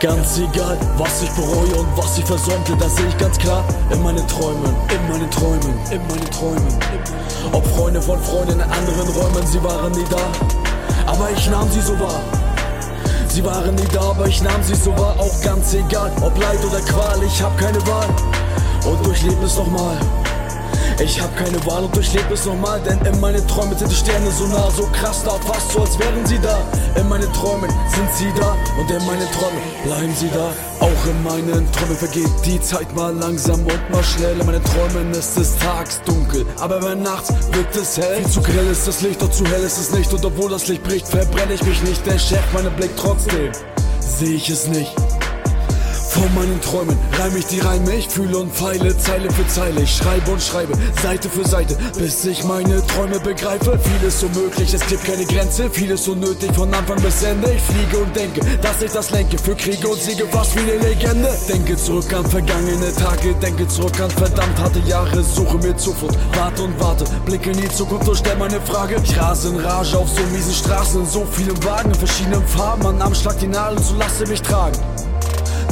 Ganz egal, was ich bereue und was ich versäumte, das sehe ich ganz klar in meinen Träumen, in meinen Träumen, in meinen Träumen. Ob Freunde von Freunden in anderen Räumen, sie waren nie da, aber ich nahm sie so wahr. Sie waren nie da, aber ich nahm sie so wahr, auch ganz egal, ob Leid oder Qual, ich hab keine Wahl und durchlebe es nochmal. Ich hab keine Wahl und durchlebe es nochmal, denn in meinen Träumen sind die Sterne so nah, so krass da, fast so als wären sie da. In meinen Träumen sind sie da und in meinen Träumen bleiben sie da. Auch in meinen Träumen vergeht die Zeit mal langsam und mal schnell. In meinen Träumen ist es tags dunkel, aber wenn nachts wird es hell. Viel zu grell ist das Licht, doch zu hell ist es nicht. Und obwohl das Licht bricht, verbrenne ich mich nicht, denn schärft meinen Blick trotzdem. Sehe ich es nicht. Von meinen Träumen reim ich die Reime, ich fühle und feile Zeile für Zeile. Ich schreibe und schreibe Seite für Seite, bis ich meine Träume begreife. Vieles so möglich, es gibt keine Grenze, vieles so nötig von Anfang bis Ende. Ich fliege und denke, dass ich das lenke für Kriege und Siege, fast wie eine Legende. Denke zurück an vergangene Tage, denke zurück an verdammt harte Jahre, suche mir Zuflucht, warte und warte, blicke in die Zukunft und stell meine Frage. Ich rase in Rage auf so miesen Straßen, in so vielen Wagen, in verschiedenen Farben, an Arm schlag die Nadeln, so lasse mich tragen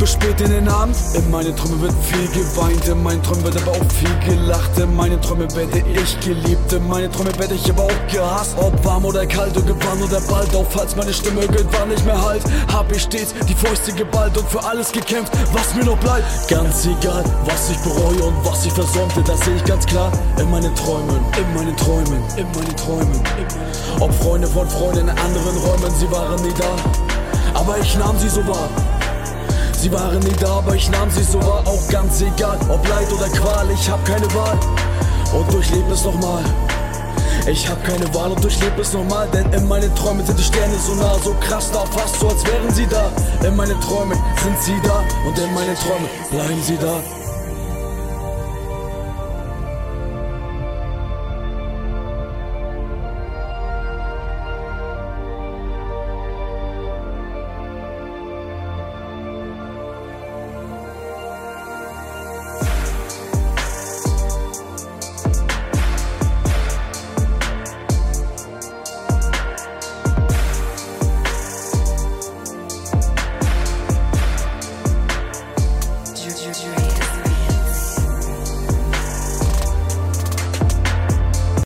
bis spät in den Abend. In meinen Träumen wird viel geweint, in meinen Träumen wird aber auch viel gelacht. In meinen Träumen werde ich geliebt, in meinen Träumen werde ich aber auch gehasst. Ob warm oder kalt, irgendwann oder bald, auch falls meine Stimme irgendwann nicht mehr halt, hab ich stets die Fäuste geballt und für alles gekämpft, was mir noch bleibt. Ganz egal, was ich bereue und was ich versäumte, das sehe ich ganz klar in meinen Träumen, in meinen Träumen, in meinen Träumen. Ob Freunde von Freunden in anderen Räumen, sie waren nie da, aber ich nahm sie so wahr. Sie waren nie da, aber ich nahm sie so wahr, auch ganz egal, ob Leid oder Qual, ich hab keine Wahl und durchlebe es nochmal. Ich hab keine Wahl und durchlebe es nochmal, denn in meinen Träumen sind die Sterne so nah, so krass da, fast so als wären sie da. In meinen Träumen sind sie da und in meinen Träumen bleiben sie da.